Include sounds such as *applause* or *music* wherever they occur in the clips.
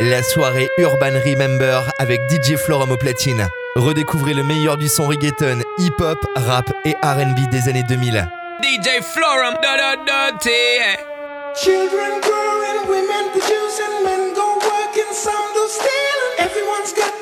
La soirée Urban Remember avec DJ Florum au platine. Redécouvrez le meilleur du son reggaeton, hip-hop, rap et RB des années 2000. DJ Florum, da da da Children growing, women producing, men go working, some do stealing. Everyone's got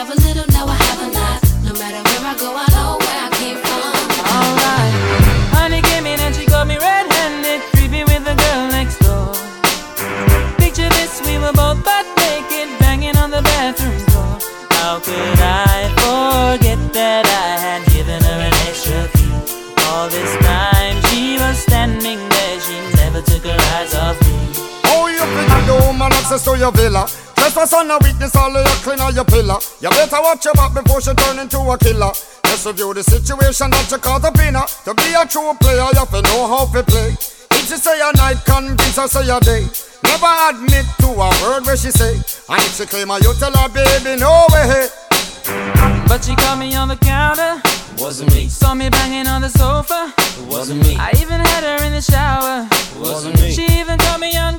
have a little, Trespass on a witness, all of your clean on your pillar. You better watch your back before she turn into a killer. Just review the situation that you caught up in her. To be a true player, you have to know how to play. If she say a night, convince her say a day. Never admit to a word where she say. And if she claim her, you tell her, baby, no way. But she caught me on the counter. Wasn't me, Saw me banging on the sofa. it wasn't me, I even had her in the shower. it wasn't me, She even caught me on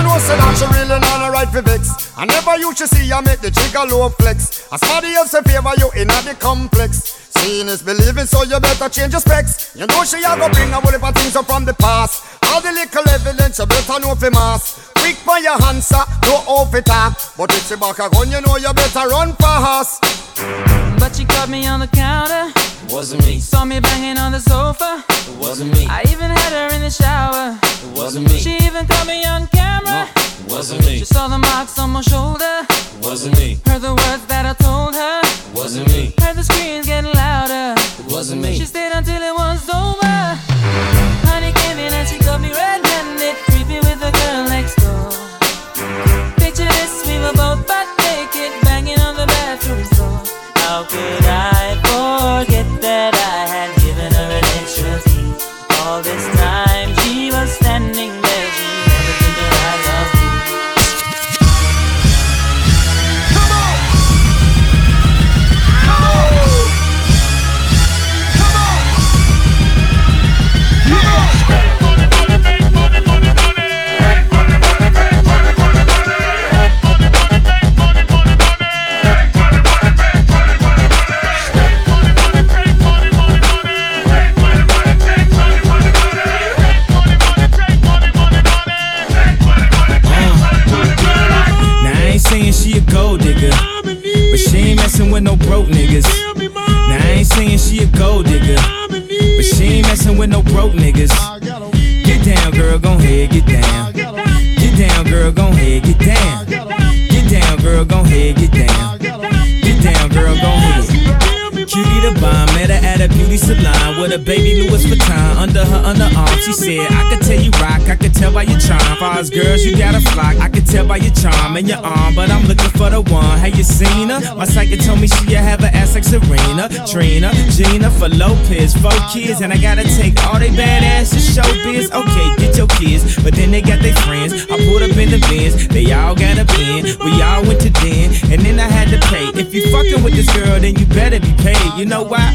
She know say that she really not a right for vex. I never you should see her make the jigger low flex. As somebody else in favor you in the complex. Seeing is believing, so you better change your specs. You know she a go bring a whole heap of things up from the past. All the little evidence you better know for mass. Quick for your answer, no off it talk. But if she back a gun, you know you better run fast. But she caught me on the counter, It wasn't me, saw me banging on the sofa. it wasn't me, I even had her in the shower. it wasn't me, She even caught me on camera. it wasn't me, She saw the marks on my shoulder. it wasn't me, Heard the words that I told her. it wasn't me, Heard the screams getting louder. it wasn't me. She stayed until it was over. Serena, Trina, Gina for Lopez, four kids, and I gotta take all they badass to show biz. Okay, get your kids, but then they got their friends. I pulled up in the bins, they all got a pen. We all went to den, and then I had to pay. If you fucking with this girl, then you better be paid. You know why?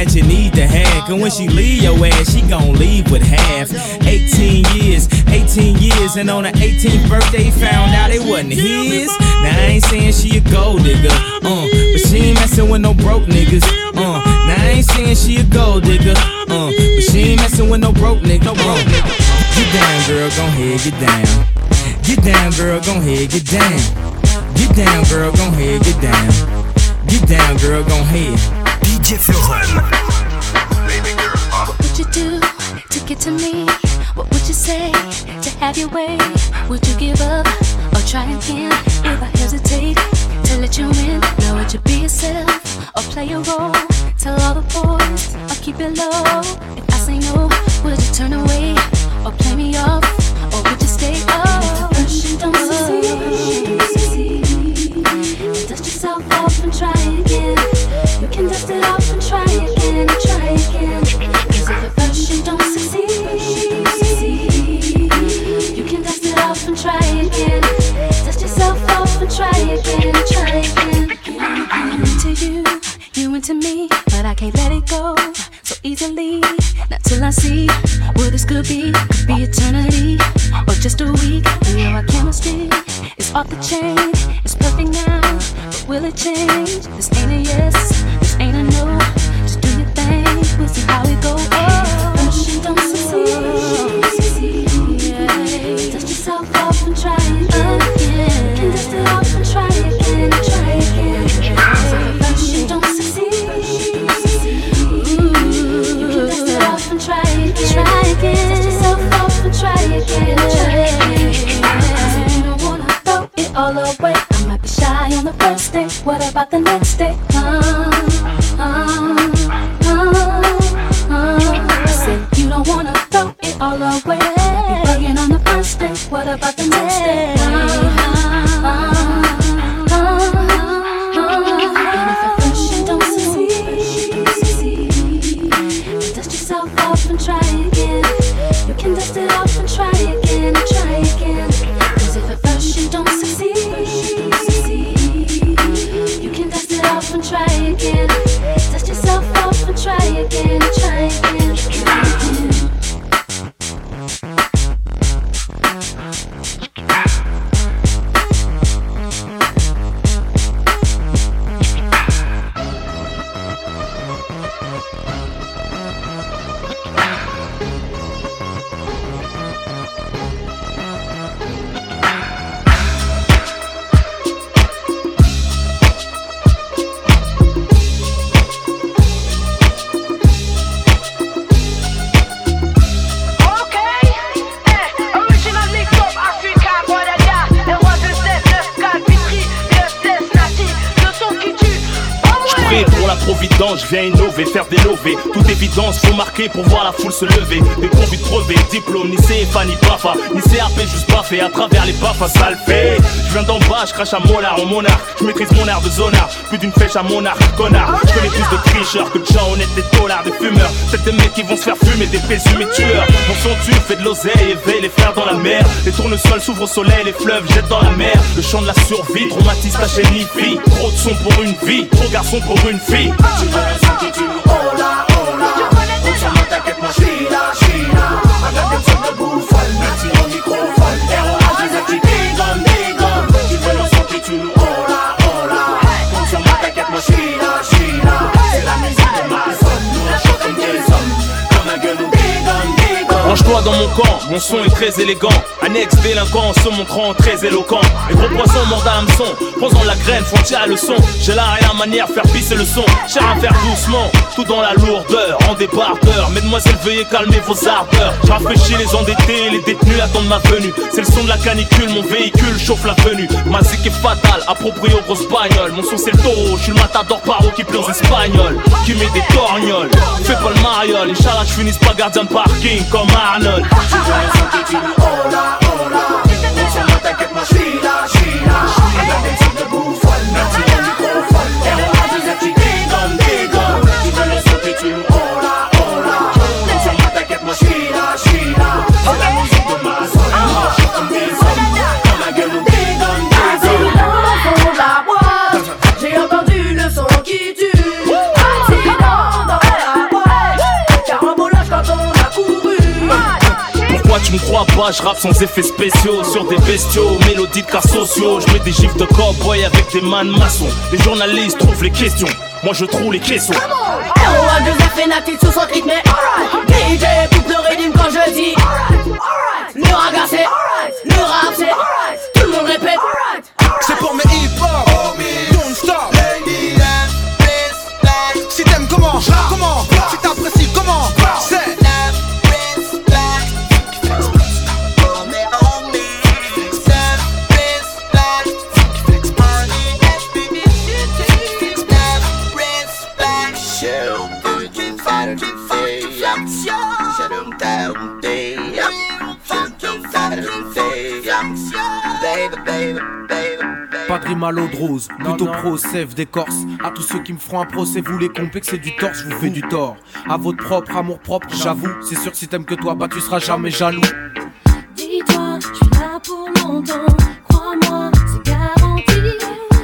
that you need to have. Cause when she leave your ass, she gon' leave with half. 18 years, 18 years, and on her 18th birthday, found out it wasn't his. Now I ain't saying she a gold digger, uh, but she ain't messing with no broke niggas, uh. Now I ain't saying she a gold digger, uh, but she ain't messing with no broke nigga, no broke nigga. Get down, girl, gon' head, get down. Get down, girl, gon' head, get down. Get down, girl, gon' head, get down. Get down, girl, gon' head. DJ Forum. Uh. What would you do to get to me? What would you say to have your way? Would you give up or try again? If I hesitate to let you in, now would you be yourself or play a role? Tell all the boys or keep it low. If I say no, would you turn away or play me off? Or would you stay up? First you don't succeed. Dust yourself off and try again. You can dust it off and try again and try again. Cause if at first don't succeed, you can dust it off and try again. Dust yourself off and try again off and try again, try it burns, you don't see. You can test it off and try again. You into you, you into me, but I can't let it go so easily. Not till I see where this could be, be eternity. Or just a week, and now our chemistry is off the chain. It's perfect now, but will it change? This ain't a yes, Oh, all away. I might be shy on the first day. What about the next day? Évidence, faut marquer pour voir la foule se lever. Des convicts crevés, diplôme, ni CFA, ni BAFA, ni CAP, juste baffé à travers les baffes, ça le fait. Je viens d'en bas, je crache à Mollard, en monarque. Je maîtrise mon art de zonard, plus d'une flèche à mon arc, connard. Je connais plus de tricheurs que de gens honnêtes, des tollards, des fumeurs. Peut-être des mecs qui vont se faire fumer, des présumés tueurs. Mon son tue, fait de l'oseille, éveille les frères dans la mer. Les tournesols s'ouvrent au soleil, les fleuves jettent dans la mer. Le chant de la survie, traumatise ta chaîne. Trop de son pour une vie, trop garçon pour une fille. Tu hola On s'en moque, dans mon camp, mon son est très élégant. Annexe délinquant se montrant très éloquent. Les gros poissons mordent à l'hameçon, posant la graine, font tirer le son. J'ai la rien manière, faire pisser le son. Cher à faire doucement, tout dans la lourdeur, en débardeur. Mesdemoiselles, veuillez calmer vos ardeurs. Je rafraîchis les endettés, les détenus attendent ma venue. C'est le son de la canicule, mon véhicule chauffe la venue. Ma zik est fatale, approprié aux grosses bagnoles. Mon son c'est le taureau, je suis le matador paro qui pleure aux espagnols. Qui met des torgnoles, fais pas le mariole. Inch'Allah, je finisse pas gardien de parking comme Arnold. Veux le son qui tue, hola, hola On s'en moque, t'inquiète, moi j'suis tu me crois pas, je rappe sans effets spéciaux Sur des bestiaux, mélodies de cas sociaux Je mets des gifs de cowboy avec des man maçons Les journalistes trouvent les questions Moi je trouve les caissons Héros à deux F et natif sous son rythme, alright. DJ coupe le rythme quand je dis alright. Le raga c'est alright. Le rap c'est alright. Tout le monde répète alright. C'est pour mes hip-hop Don't Pas de rime à l'eau de rose, plutôt pro, sève d'écorce. À tous ceux qui me feront un procès, vous les complexez du torse, je vous fais du tort. À votre propre amour propre, j'avoue. C'est sûr que si t'aimes que toi, bah tu seras jamais jaloux. Dis-toi, je suis là pour longtemps. Crois-moi, c'est garanti.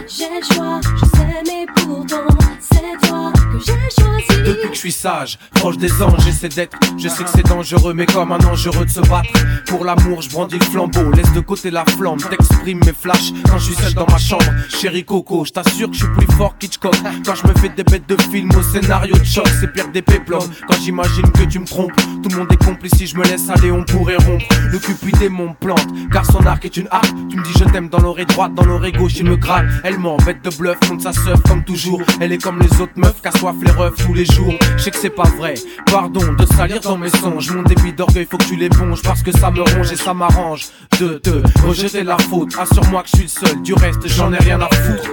J'ai le choix, je sais, mais pourtant, c'est toi que j'ai choisi. Depuis que je suis sage, proche des anges, j'essaie d'être. Je sais que c'est dangereux, mais comme un dangereux de se battre. Pour l'amour, je brandis le flambeau, laisse de côté la flamme. T'exprimes mes flashs quand je suis seul dans ma chambre. Chérie Coco, je t'assure que je suis plus fort qu'Hitchcock. Quand je me fais des bêtes de film au scénario de choc, c'est pire que des péplums. Quand j'imagine que tu me trompes, tout le monde est complice. Si je me laisse aller, on pourrait rompre. Le cupidé mon plante, car son arc est une arc. Tu me dis je t'aime dans l'oreille droite, dans l'oreille gauche, il me gratte. Elle m'embête de bluff, monte sa seuf comme toujours. Elle est comme les autres meufs, qu'assoif les refs tous les jours. Je sais que c'est pas vrai, pardon de salir dans mes songes. Mon débit d'orgueil, faut que tu l'éponges parce que ça me ronge et ça m'arrange. De te rejeter la faute, assure-moi que je suis le seul. Du reste, j'en ai rien à foutre.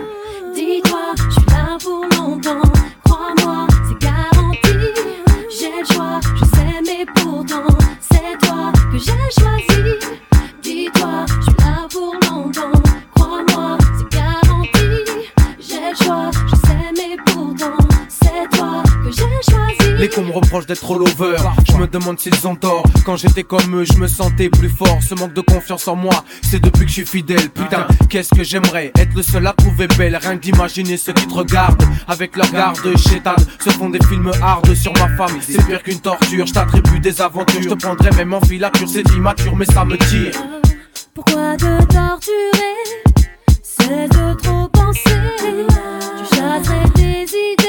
Dis-toi, je suis là pour longtemps. Crois-moi, c'est garanti. J'ai le choix, je sais, mais pourtant, c'est toi que j'ai choisi. Dis-toi, je suis là pour longtemps. Crois-moi, c'est garanti. J'ai le choix, Les cons me reprochent d'être trop lover. Je me demande s'ils ont tort. Quand j'étais comme eux, je me sentais plus fort. Ce manque de confiance en moi, c'est depuis que je suis fidèle. Putain, qu'est-ce que j'aimerais être le seul à trouver belle? Rien que d'imaginer ceux qui te regardent avec leur garde chétane. Se font des films hard sur ma femme. C'est pire qu'une torture. Je t'attribue des aventures. Je te prendrais même en filature. C'est immature, mais ça me tire. Pourquoi te torturer? C'est de trop penser. Tu chasserais tes idées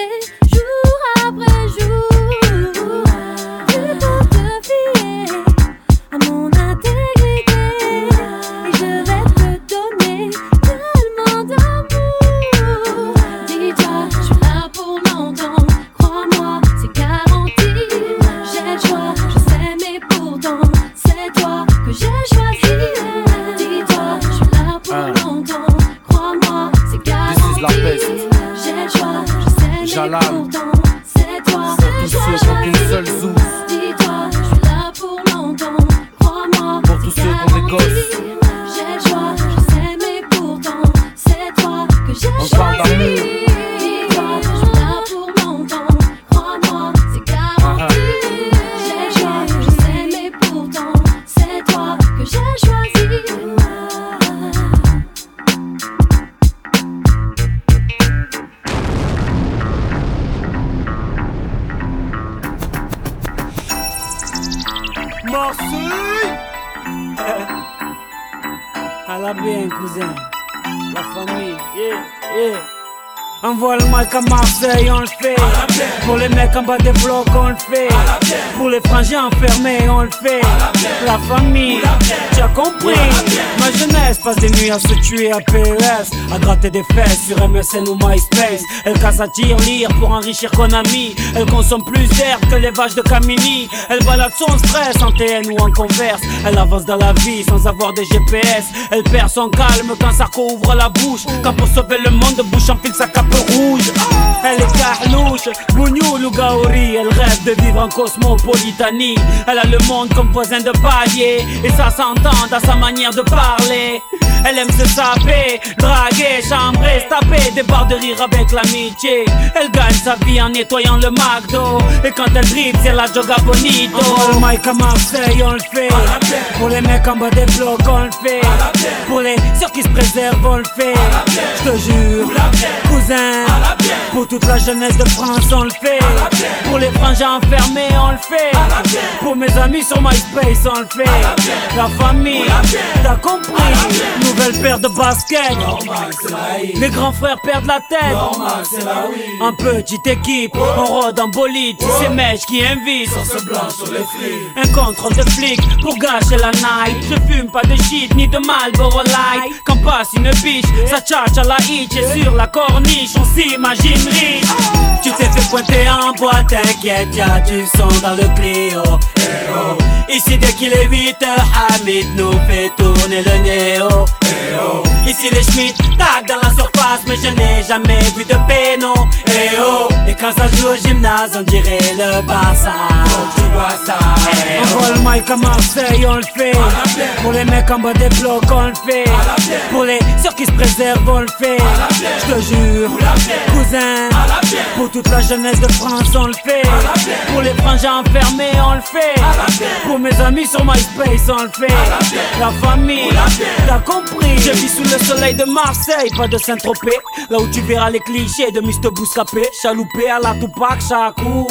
is la Marseille *laughs* la bien, cousin. La famille, yeah, yeah. Envoie le mic à Marseille, on le fait. Pour les mecs en bas des blocs, on le fait. Pour les frangins enfermés, on le fait. La famille, tu as compris. Ma jeunesse passe des nuits à se tuer à PES, à gratter des fesses sur MSN ou MySpace. Elle casse à tir lire pour enrichir Konami. Elle consomme plus d'herbe que les vaches de Camini. Elle balade son stress en TN ou en converse. Elle avance dans la vie sans avoir des GPS. Elle perd son calme quand Sarko ouvre la bouche. Quand pour sauver le monde, bouche enfile sa cape rouge. Elle est carlouche, bougnoul ou gaori. Elle rêve de vivre en cosmopolitanie. Elle a le monde comme voisin de palier. Et ça s'entend dans sa manière de parler. Elle aime se saper, draguer, chambrer, se taper des barres de rire avec l'amitié. Elle gagne sa vie en nettoyant le McDo. Et quand elle dribble, c'est la joga bonito. On le mic à Marseille, on le fait. Pour les mecs en bas des blocs, on le fait. Pour les ceux qui se préservent, on le fait. Je te jure, cousin. Pour toute la jeunesse de France, on le fait. Pour les frangins enfermés, on le fait. Pour mes amis sur MySpace, on le fait. La famille, t'as compris. Nouvelle paire de baskets. Les grands frères perdent la tête. En petite équipe, on rôde en bolide. C'est mèche qui invite. Un contrôle de flic pour gâcher la night. Je fume pas de shit ni de Marlboro Light. Quand passe une biche, ça tchatche à la hitch. Et sur la corniche, on riche. Tu t'es fait pointer en boîte, t'inquiète, y'a du son dans le Clio. Oh. Ici, dès qu'il est 8 heures, Hamid nous fait tourner le néo. Eh oh. Ici, les Schmitt tag dans la surface, mais je n'ai jamais vu de péno. Eh oh. Et quand ça joue au gymnase, on dirait le Barça. tu vois ça. On le mic à Marseille, on le fait. Pour les mecs en bas des blocs, on le fait. Pour les ceux qui se préservent, on le fait. Je te jure, cousin. Pour toute la jeunesse de France, on le fait. Pour les frangins enfermés, on le fait. Mes amis sur MySpace, on le fait. La famille, t'as compris. Je vis sous le soleil de Marseille, pas de Saint-Tropez. Là où tu verras les clichés de Mr. Bouscapé. Chaloupé à la Tupac, Chakou.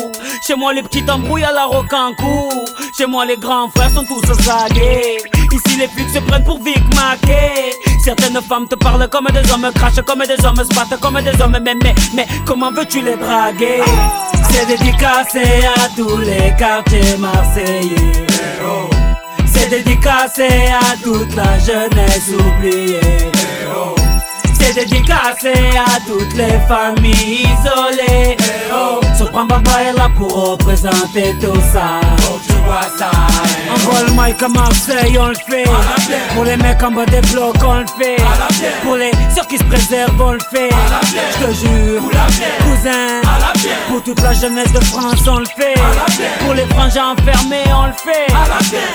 Chez moi, les petites embrouilles à la Rocancourt. Chez moi, les grands frères sont tous zagués. Ici, les flics se prennent pour Vic Mackey. Certaines femmes te parlent comme des hommes, crachent comme des hommes, se battent comme des hommes. Mais, mais, mais, comment veux-tu les draguer? C'est dédicacé à tous les quartiers marseillais. C'est dédicacé à toute la jeunesse oubliée. C'est dédicacé à toutes les familles isolées. Sopran Baba est là pour représenter tout ça. tu vois ça. Envoie le mic à Marseille, on le fait. Pour les mecs en bas des blocs, on le fait. Pour les ceux qui se préservent, on le fait. Je te jure, cousin. Pour toute la jeunesse de France, on le fait. Pour les frangins enfermés, on le fait.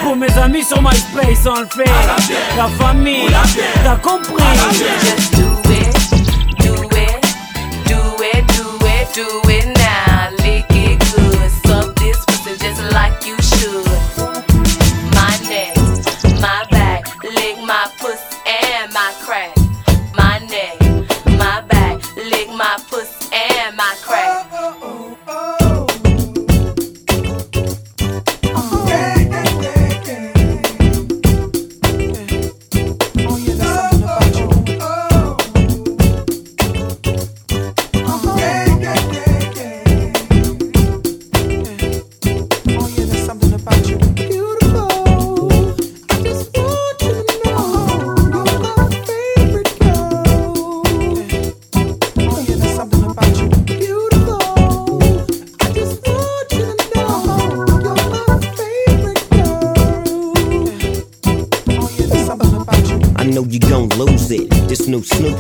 Pour mes amis sur MySpace, on le fait. La famille, t'as compris. Do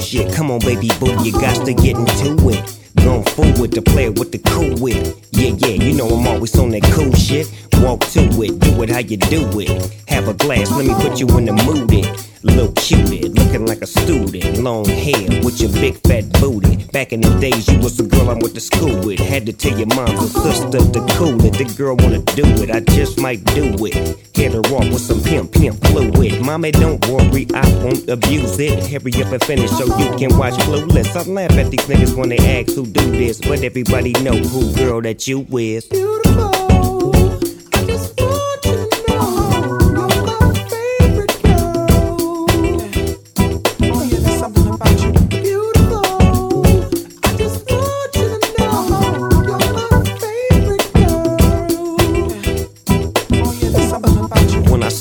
shit. Come on, baby boo, you got to get into it. Go gon' fool with the player with the cool wit. Yeah, yeah, you know I'm always on that cool shit. Walk to it, do it how you do it. Have a glass, let me put you in the mood. It. Little cutie, looking like a student. Long hair with your big fat booty. Back in the days, you was the girl I went to school with. Had to tell your mom and sister to cool it. The girl wanna do it, I just might do it. Hit her off with some pimp, pimp fluid. Mommy, don't worry, I won't abuse it. Hurry up and finish so you can watch Clueless. I laugh at these niggas when they ask who do this, but everybody know who girl that you with. When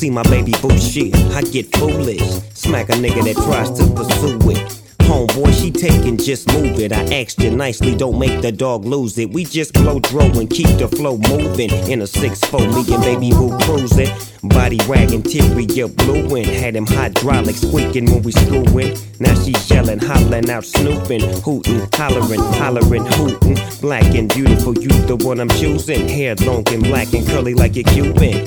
see my baby boo shit, I get foolish. Smack a nigga that tries to pursue it. Homeboy, she taking, just move it. I asked you nicely, don't make the dog lose it. We just blow dro and keep the flow moving. In a 6-4, me and baby boo cruising. Body wagging, interior blueing. Had him hydraulic squeaking when we screwing. Now she yelling, hollering out, snooping, hooting, hollering, hollering, hooting. Black and beautiful, you the one I'm choosing. Hair long and black and curly like a Cuban.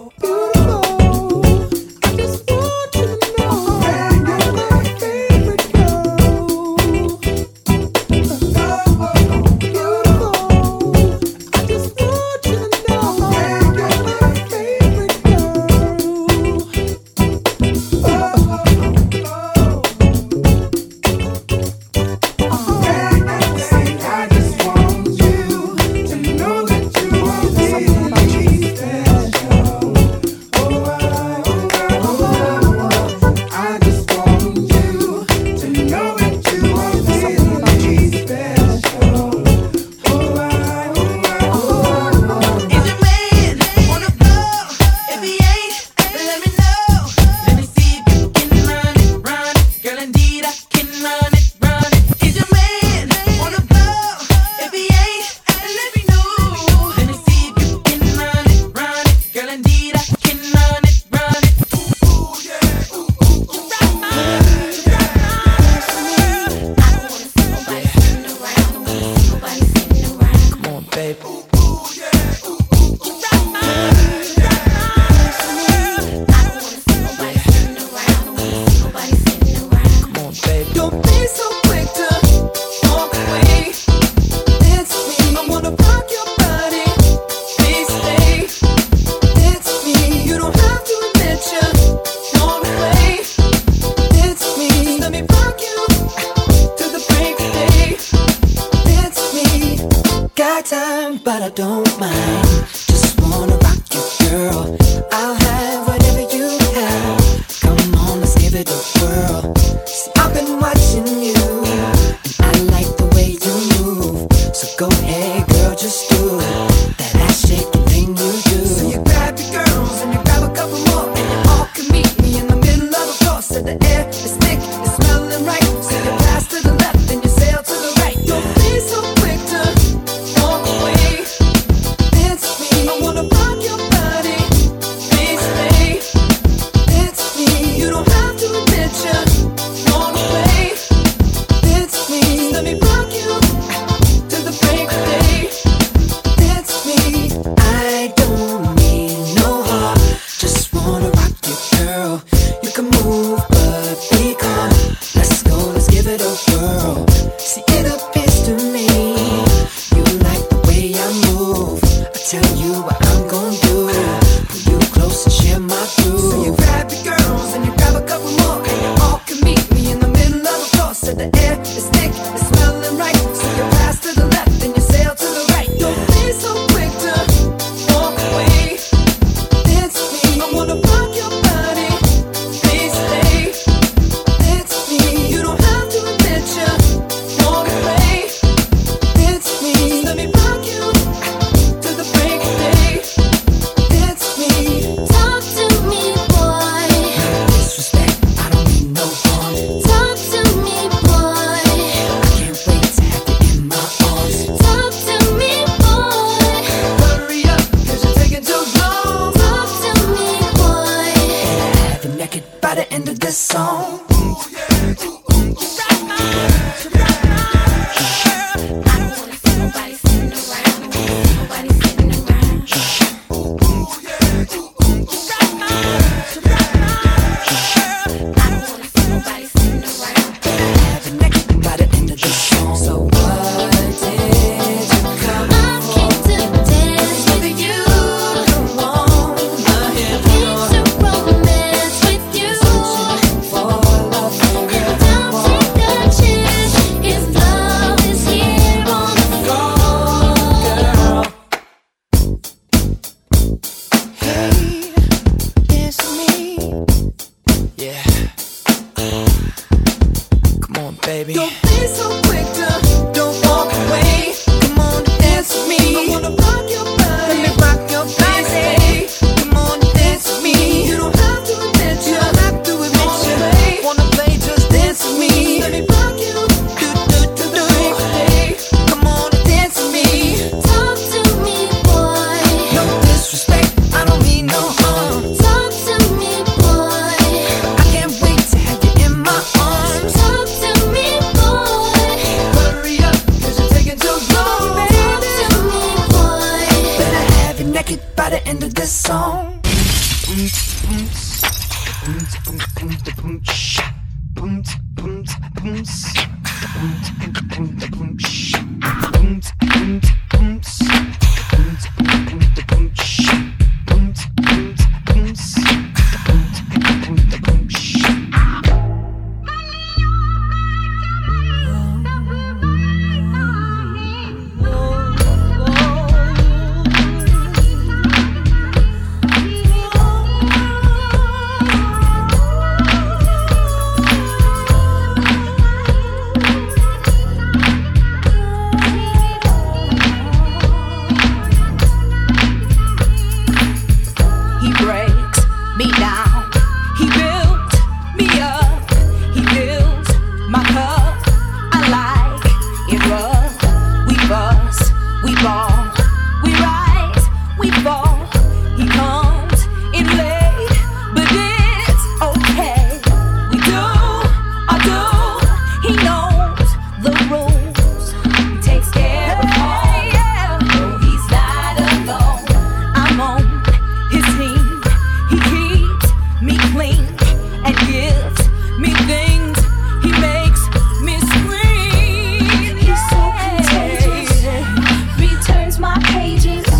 pages.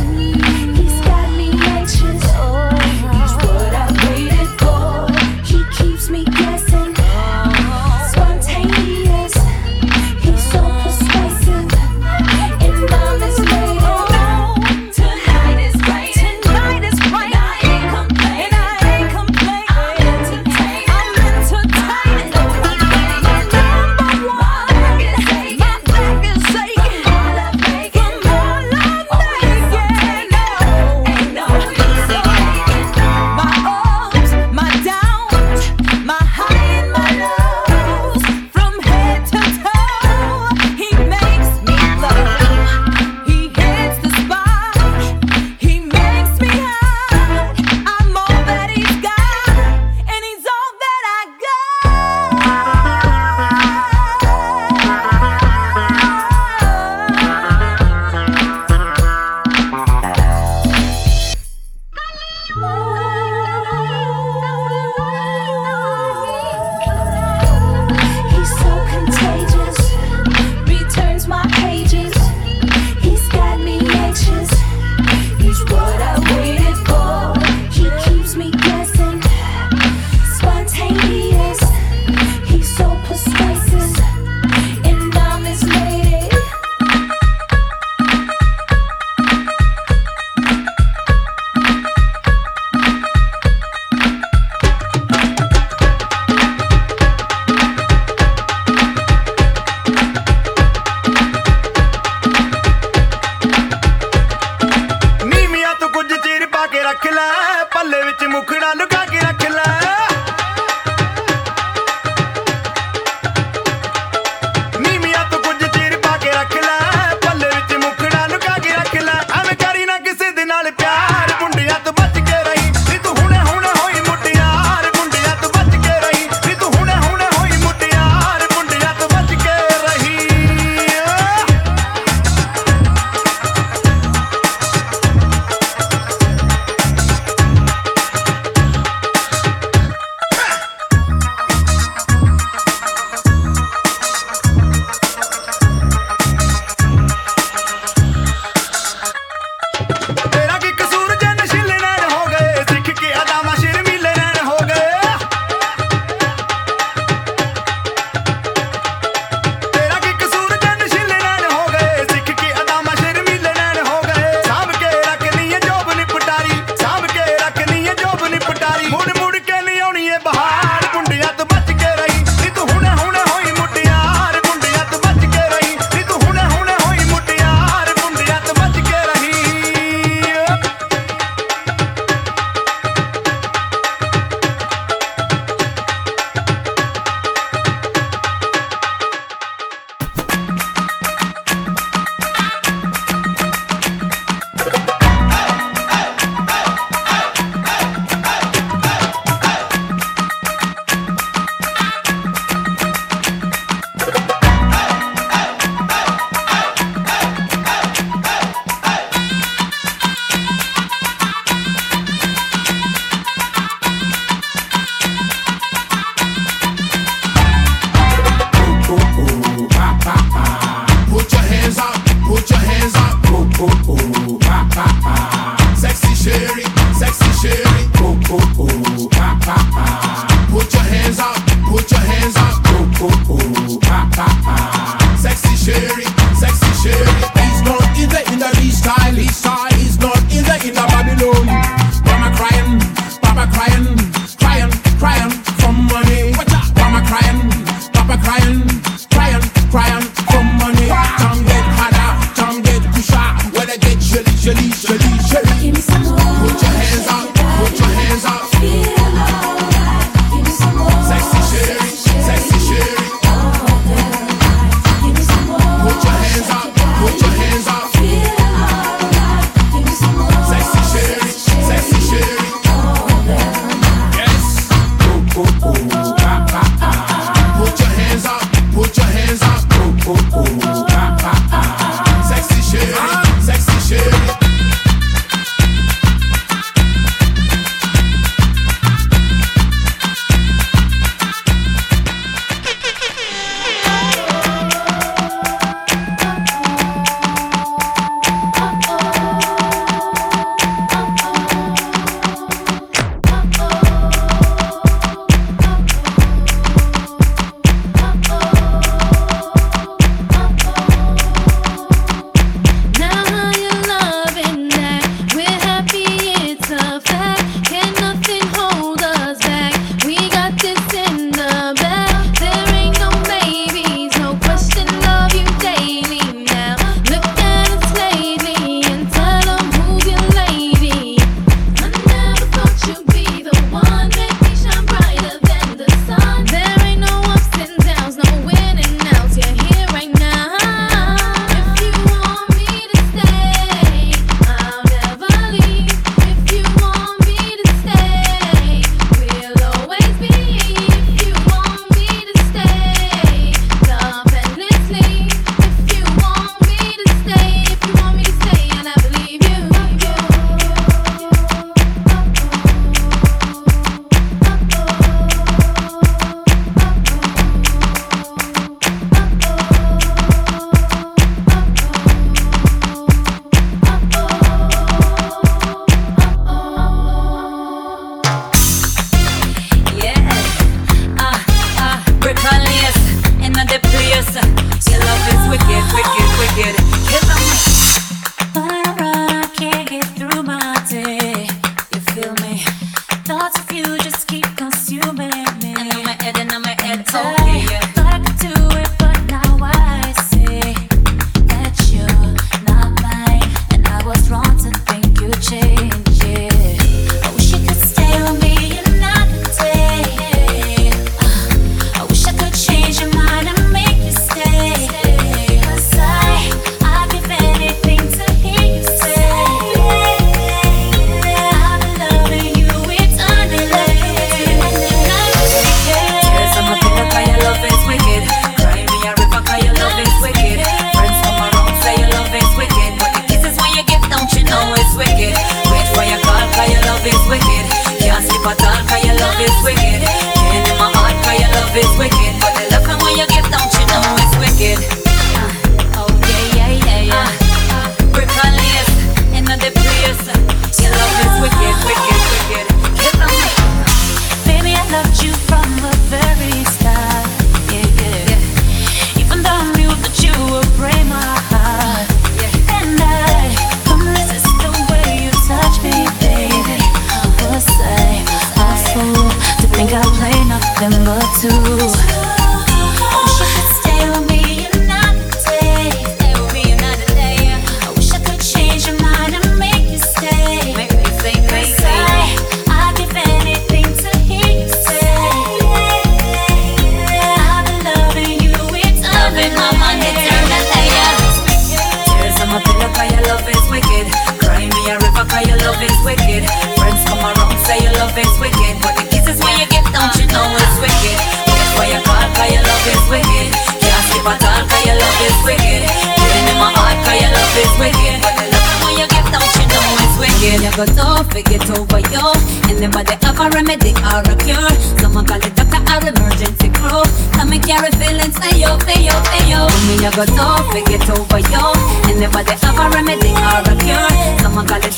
they are a cure. Someone call the doctor or emergency crew. Come me carry feelings for you, for you, for you. For me, I got no, forget over you. And never they have a remedy or a cure. Someone call a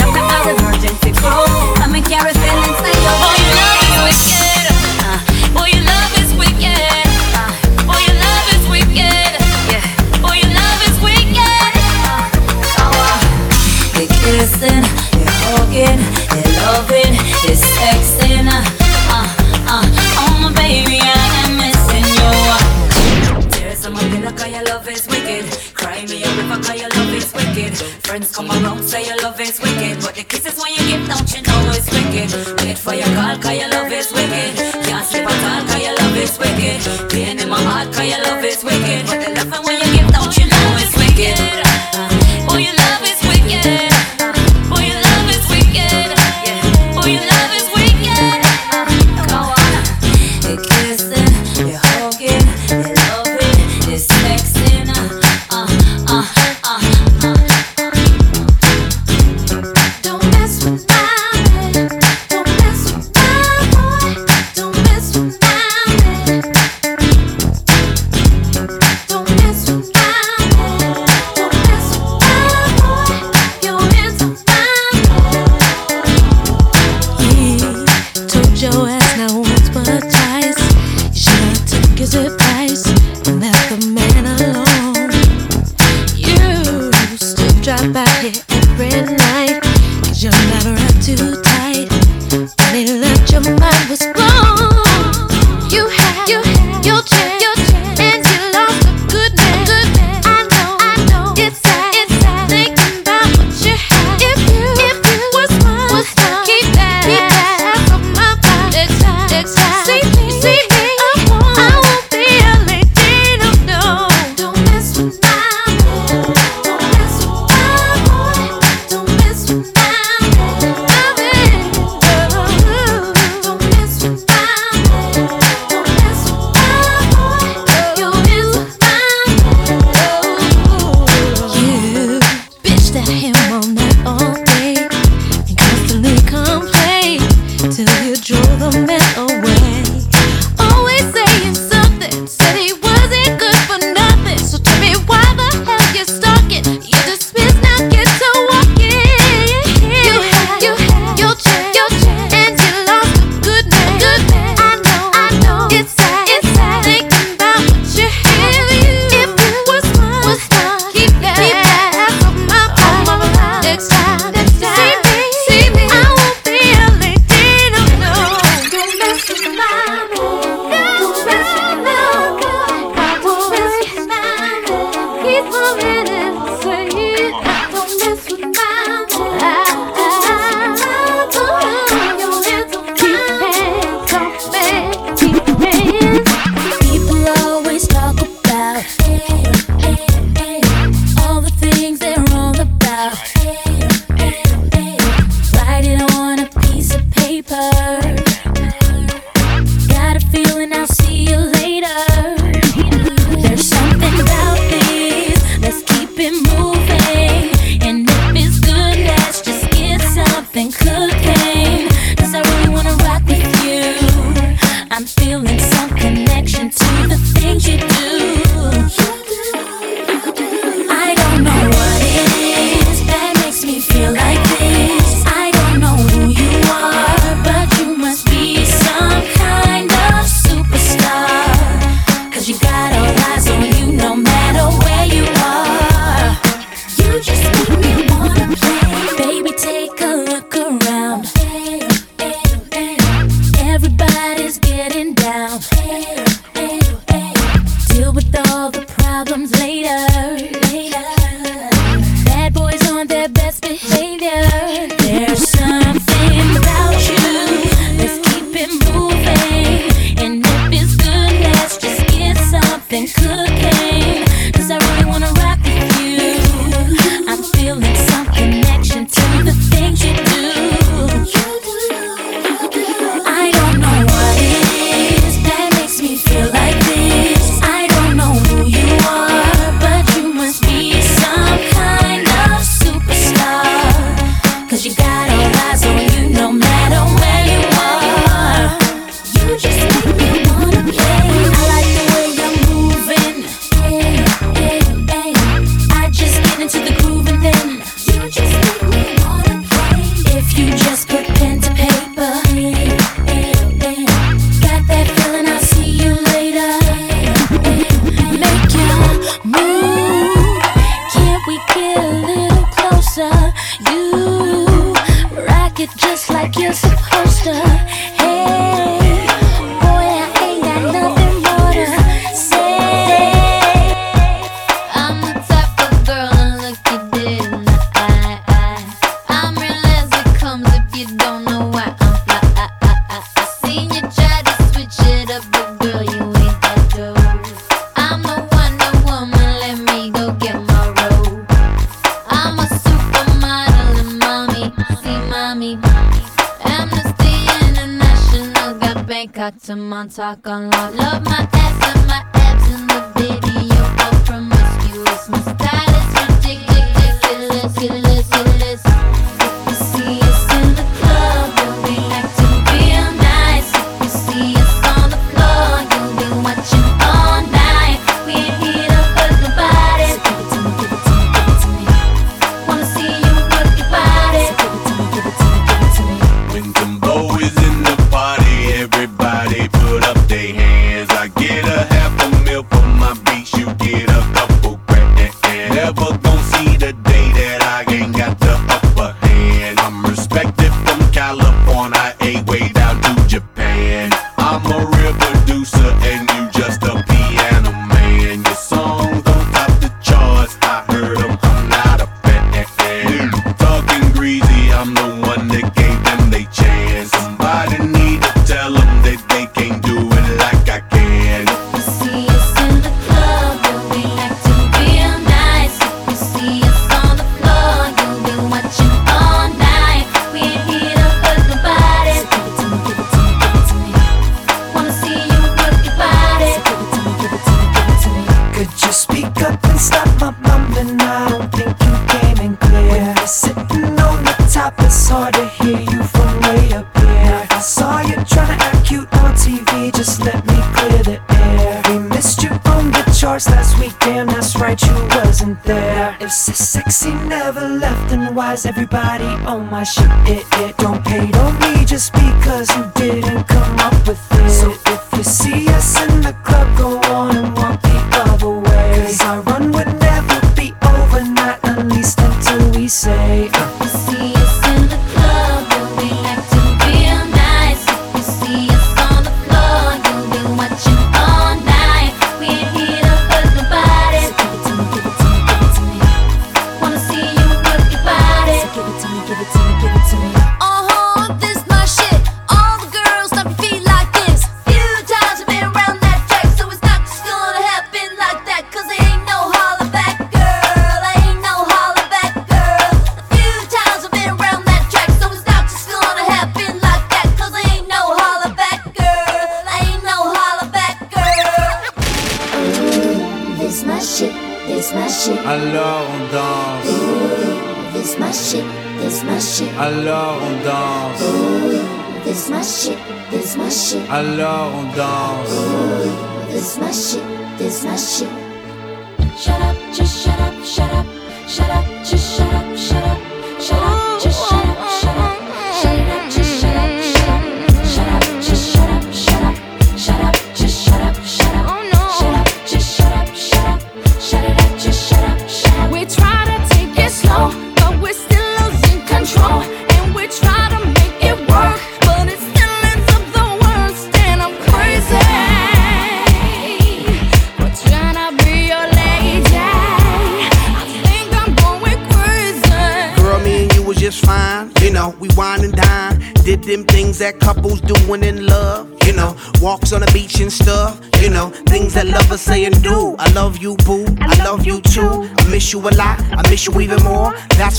tansah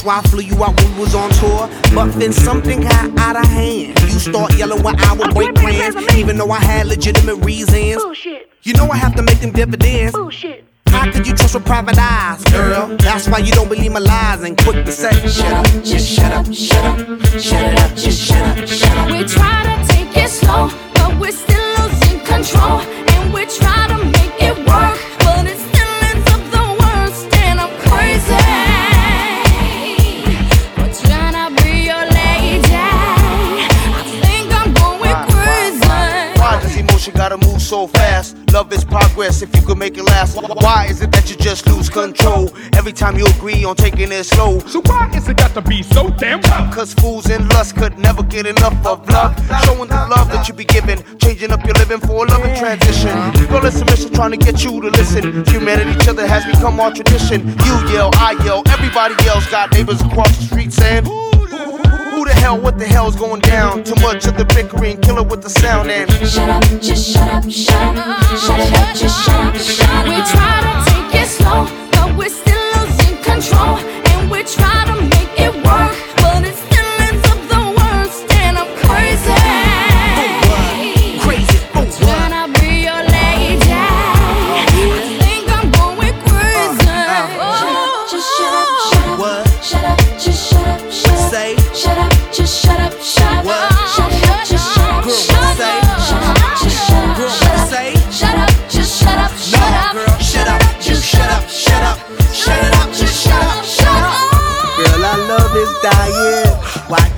why I flee time you agree on taking it slow. So why is it got to be so damn rough? Cause fools and lust could never get enough of love. Showing the love that you be giving, changing up your living for a loving transition. Girl, it's a trying to get you to listen. Humanity, each other has become our tradition. You yell, I yell, everybody yells. Got neighbors across the street saying, who the hell, what the hell's going down? Too much of the bickering, killer with the sound and Shut up, just shut up, shut up, shut up, just shut up, shut up. We try to take it slow, but we're still control, and we try to make it work.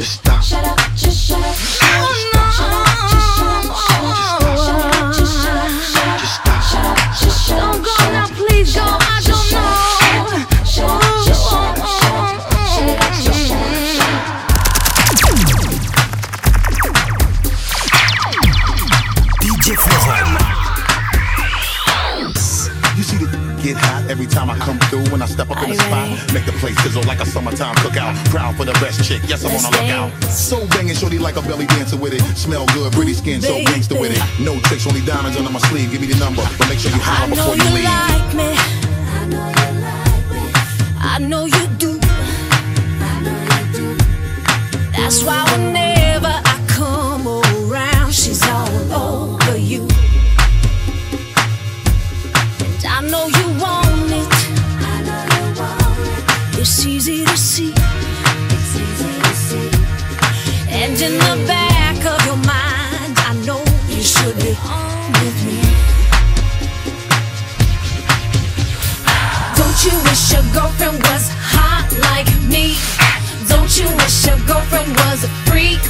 Just stop. Shut up, just shut up. step up in the spot. Make the place sizzle like a summertime cookout. Proud for the best chick, yes, I'm on a lookout. So banging, shorty like a belly dancer with it. Smell good, pretty skin, so gangster with it. No tricks, only diamonds under my sleeve. Give me the number, but make sure you holler before you, you leave. Like me. I know you like me. I know you do. I know you do. That's why whenever I come around, she's all alone. It's easy to see. It's easy to see. And in the back of your mind, I know you should be on with me. Don't you wish your girlfriend was hot like me? Don't you wish your girlfriend was a freak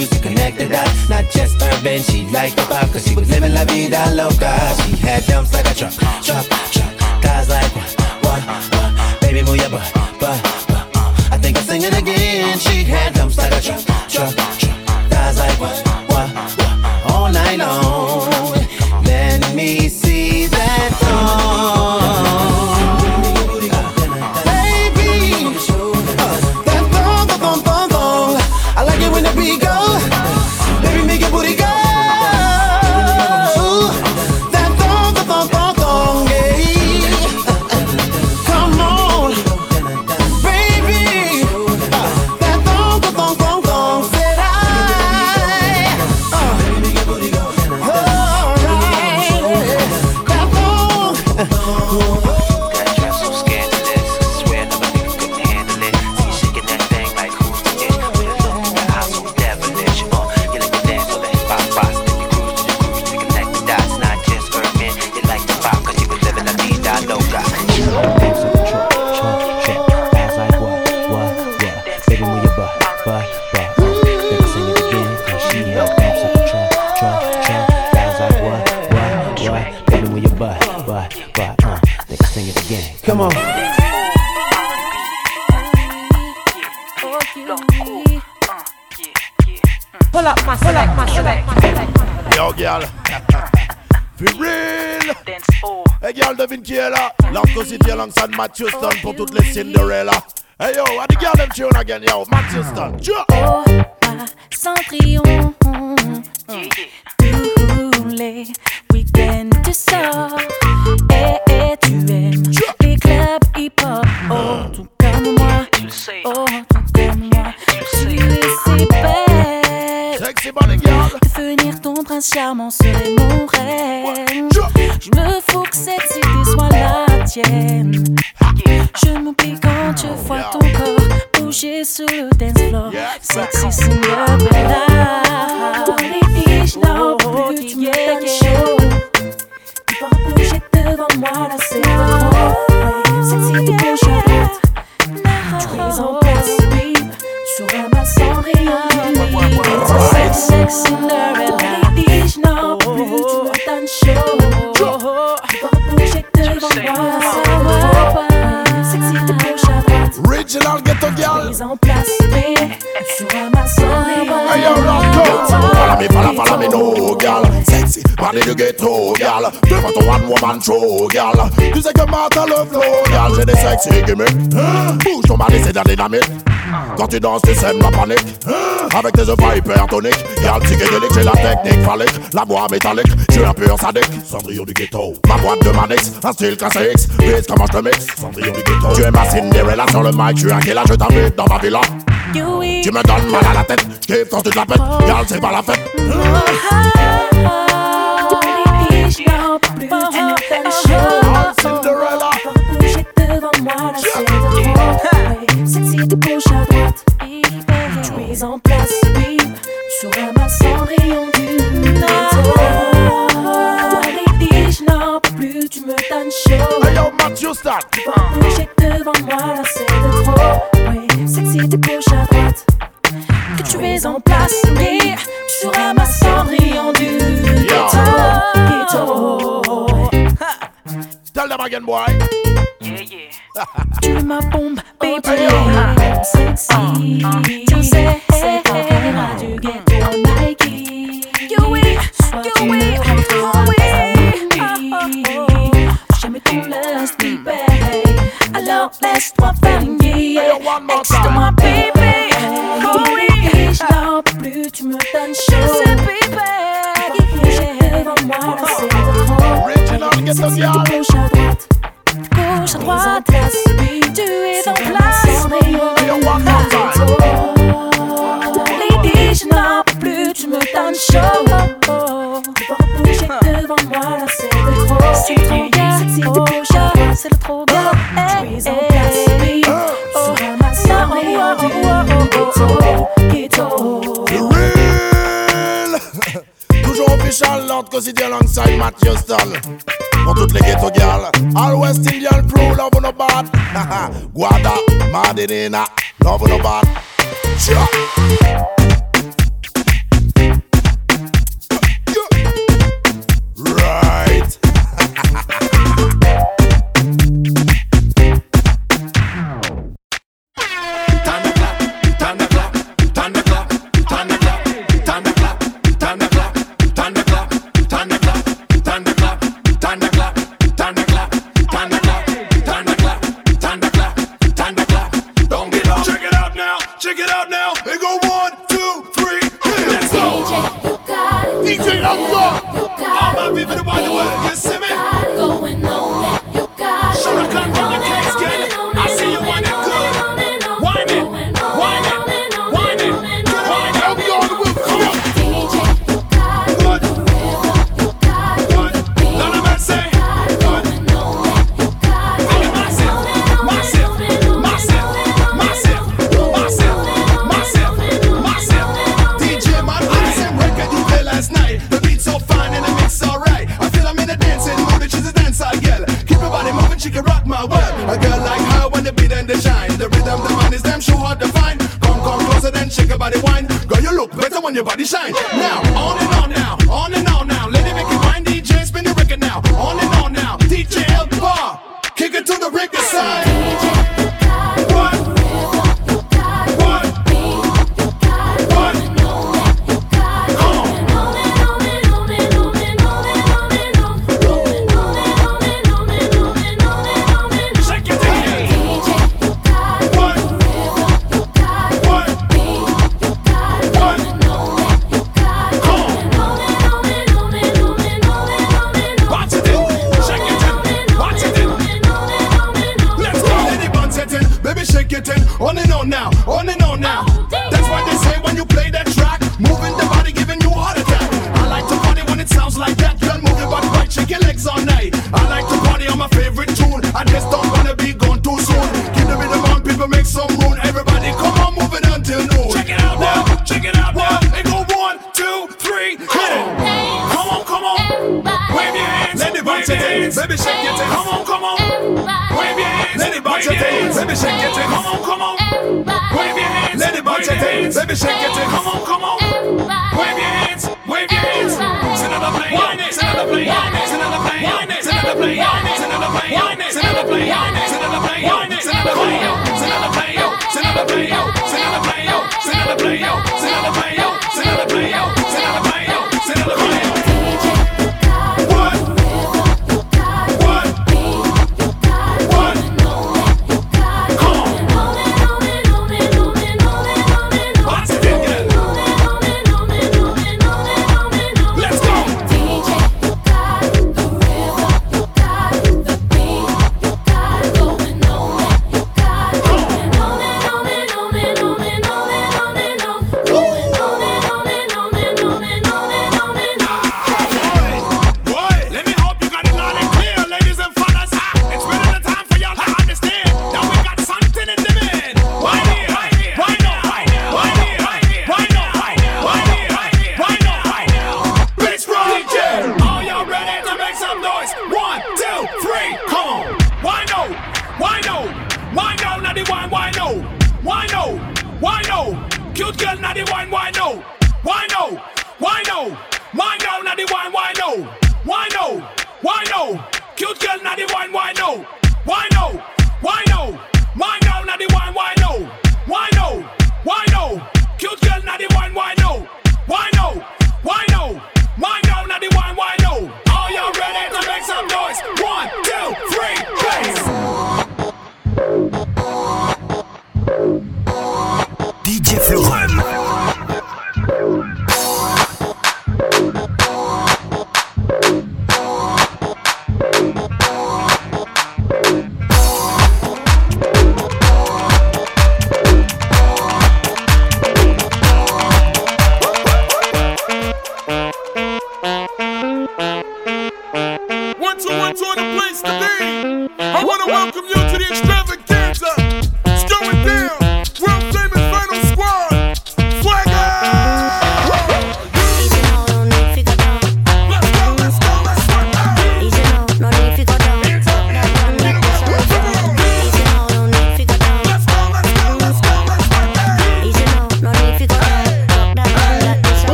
cruise to connect the dots. Not just urban, she liked the pop. Cause she was living la vida loca. She had dumps like a truck, truck, truck. Guys like what, what, what? Baby, move your butt, butt, butt. Uh, I think I'm singing again. She had dumps like a truck, truck, City alongside Matt Houston oh, pour toutes les Cinderella. Hey, yo, what the girl them tune again, yo. Matt Houston. Tune. Follow me, follow, follow me, no, girl. Sexy, body du ghetto, girl. Devant ton one woman show, girl. Tu sais que Martha le flow, girl. J'ai des sexy gimmicks. Bouge ton mari, c'est de la dynamite. Quand tu danses, tu sèmes la panique. Avec tes œufs hypertoniques. Girl, psychédélique, j'ai la technique phallique. La voix métallique, je suis un pur sadique. Cendrillon du ghetto. Ma boîte de Manix, un style classique. Vite, comment je te mixe? Cendrillon du ghetto. Tu es ma Cinderella sur le mic, tu es un killer, je t'invite dans ma villa. Tu me donnes mal à la tête, j'kiffe quand tu te la pètes. Girl, c'est pas la fête. Cinderella. Bouger devant moi, là tu bouges à droite. Tu es en place, oui. Tu ramasses en rayon du filles, je n'en peux plus, tu me donnes chaud. Hey yo. Bouger devant moi, là c'est de trop. Oui, sexy, tu bouges à droite. Que tu es en place, oui. Tu ramasses en rayon du. Ghetto. Tell them again, boy. Tu es ma bombe, baby. Sexy. Tu sais, c'est ta caméra du ghetto Nike. You it, you it, you it. Jamais ton lust, baby. Alors laisse-toi faire une guille. Excite-moi, baby. Oh oui, je n'en peux plus, tu me donnes chaud. baby. Bouger devant moi, c'est trop. Sexy, tu bouges à droite. Gauche à droite, tu es en place. Lady, je n'en peux plus, tu me donnes chaud. Tu vas bouger devant moi, là c'est le trop. C'est trop bien, c'est le trop bien. Tu es en place, oui. Tu ramasses ghetto, out cause it alongside Matt Houston. Pour toutes les ghetto girls All West Indian crew love no bad. *laughs* Guada, Madinina Love no bad. Chia Right. *laughs* out now and go one, two, three. Let's go. DJ, you got it. DJ, I'm gone. All my people to the world, you see me? body wine. Girl, you look better when your body shine. Now, on and on.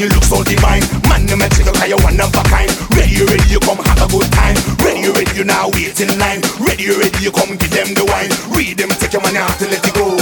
You look so divine. Man, no matter how you one of a kind. Ready, you ready, you come have a good time. Ready, you ready, you now wait in line. Ready, you ready, you come give them the wine. Read them, take your money have to let it go.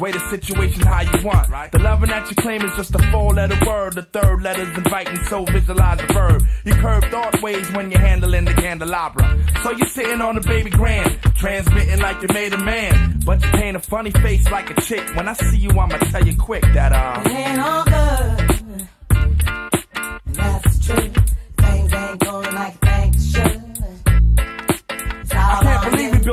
Way the situation how you want, right? The loving that you claim is just a four letter word. The third letter's inviting, so visualize the verb. You curve thought ways when you're handling the candelabra. So you're sitting on the baby grand, transmitting like you made a man. But you paint a funny face like a chick. When I see you, I'ma tell you quick that, uh. It ain't all good. And that's the truth.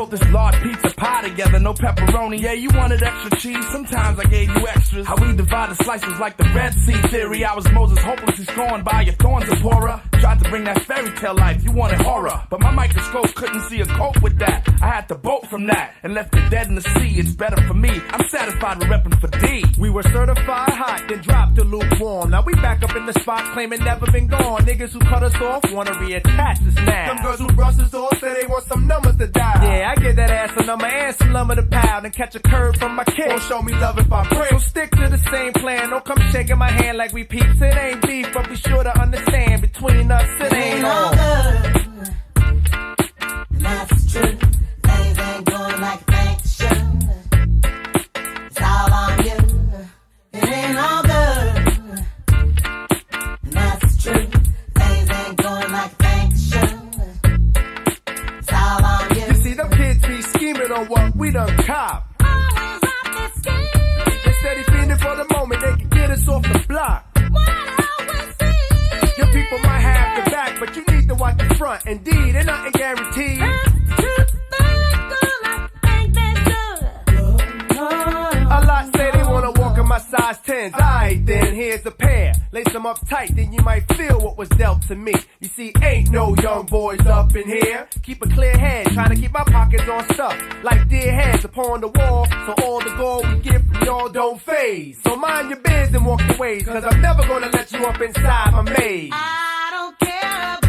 Built this large pizza pie together, no pepperoni. Yeah, you wanted extra cheese, sometimes I gave you extras. How we divided slices like the Red Sea theory. I was Moses, hopelessly scorned by your thorns, Zipporah. Tried to bring that fairy tale life, you wanted horror. But my microscope couldn't see a cope with that. I had to bolt from that and left it dead in the sea. It's better for me. I'm satisfied with repping for D. We were certified hot, then dropped to lukewarm. Now we back up in the spot, claiming never been gone. Niggas who cut us off wanna reattach us now. Them girls who brush us off say they want some numbers to dial. Yeah, I give that ass a number and some lumber to pound and catch a curve from my kid. Don't show me love if I break. So stick to the same plan. Don't come shaking my hand like we peeps. It ain't beef, but be sure to understand between us it ain't all. good. And that's the truth. Things ain't going like you straight cop. Instead he's feeling for the moment, they can get us off the block. What Your people might have the back, but you need to watch the front. Indeed, and nothing guaranteed. Size 10s. Alright then, here's a pair. Lace them up tight, then you might feel what was dealt to me. You see, ain't no young boys up in here. Keep a clear head, trying to keep my pockets on stuff. Like dear heads upon the wall, so all the gold we get from y'all don't phase. So mind your biz and walk your ways, cause I'm never gonna let you up inside my maze. I don't care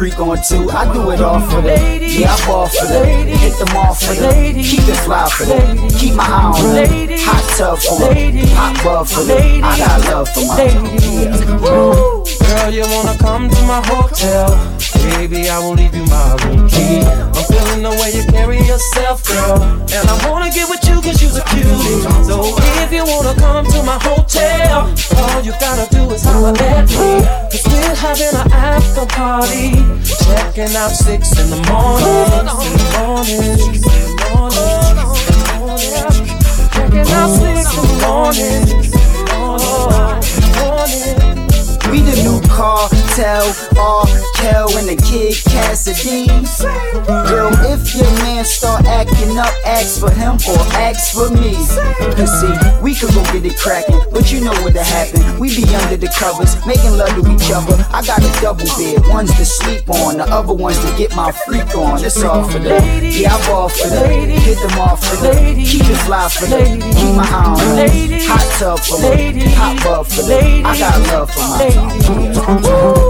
freak on too. I do it all for that. Yeah, I ball for that. Hit them off for that. Keep it fly for that. Keep my eye on that. Hot tub for that. Hot bub for that. I got love for my Girl, you wanna come to my hotel? Baby, I will leave you my room key. Feeling the way you carry yourself, girl. And I wanna get with you cause you're a cutie. So if you wanna come to my hotel, all you gotta do is holler at me. Cause we're having an after party. Checking out six in the morning. Morning, morning, morning. Checking out six in the morning. morning. We the new cartel, R. Kel and the kid Cassidy. Girl, if your man start acting up, ask for him or ask for me. Cause see, we could go get it cracking, but you know what'll happen. We be under the covers, making love to each other. I got a double bed, one's to sleep on, the other one's to get my freak on. It's all for that. Yeah, I ball for that. Hit them off for that. Keep it fly for that. Keep my eye on that. Hot tub for that. Hot bub for that. I got love for my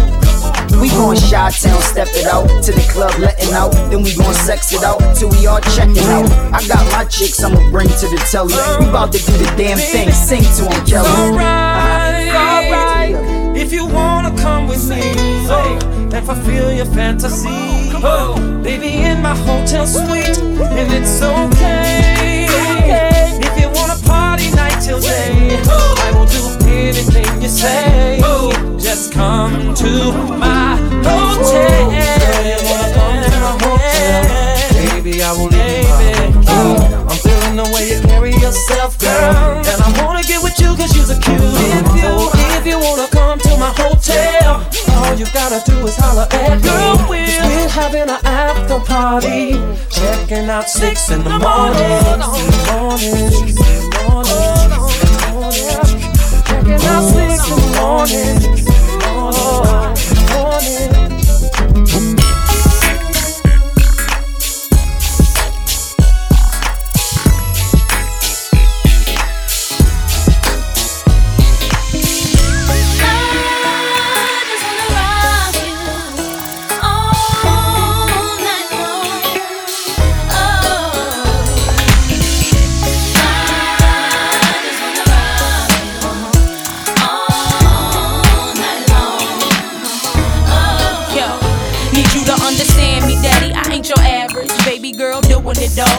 gon' shot town, step it out to the club, letting out. Then we gon' sex it out till we all checking out. I got my chicks, I'ma bring to the telly. We bout to do the damn thing, sing to 'em, Kelly. Uh-huh. Alright, alright. If you wanna come with me oh, and fulfill your fantasy, oh, baby, in my hotel suite, and it's okay. If you wanna party night till day, I will do anything you say. Just come to my hotel. Girl, you wanna come to my hotel? Baby, I won't leave you I'm feeling the way you carry yourself, girl. And I wanna get with you cause you're a cutie. So if you wanna come to my hotel, all you gotta do is holler at me. Girl, we're, we're having an after party. Checking out six in the morning. Morning, morning, morning. Checking out six in the morning coming.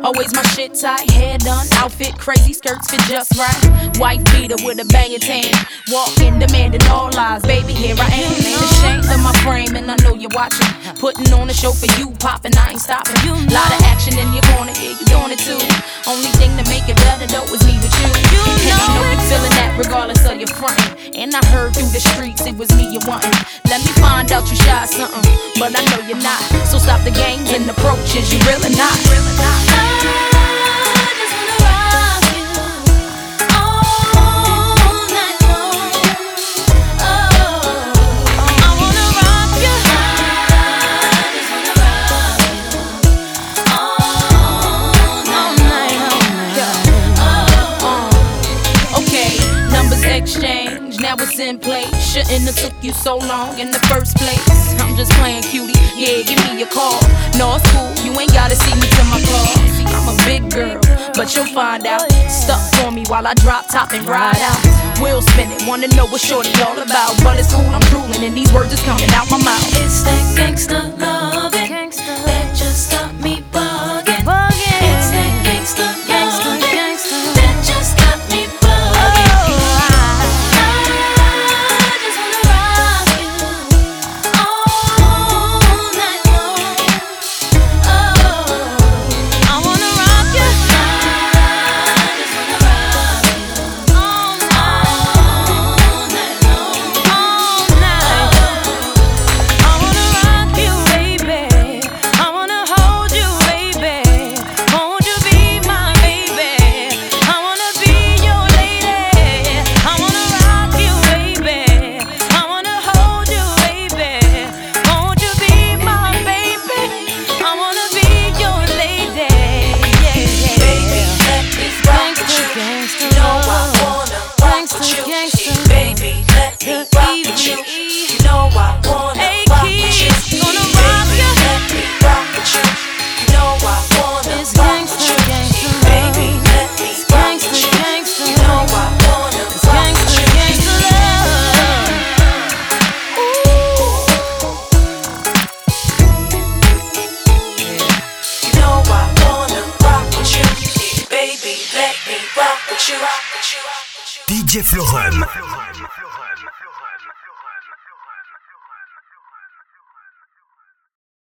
Always my shit tight, hair done, outfit crazy, skirts fit just right. White beater with a banging tan. Walking, demanding all lies. Baby, here I am. Ain't ashamed of my frame, and I know you're watching. Putting on a show for you, popping, I ain't stopping. Lot of action in your corner, yeah, you doing it too. Only thing to make it better though is me with you. and I know you feeling that regardless of your front. And I heard through the streets it was me you wanting. Let me find out you shy something, but I know you're not. So stop the games and approaches, you really not. Really not. Okay, numbers exchange, now it's in place. Shouldn't have took you so long in the first place. I'm just playing cutie, yeah, give me a call. No, it's cool, you ain't gotta see me to my car. Big girl, but you'll find out. Stuck for me while I drop top and ride out. Wheel spinning, wanna know what shorty all about. But it's cool, I'm drooling, and these words is coming out my mouth. It's that gangsta loving you.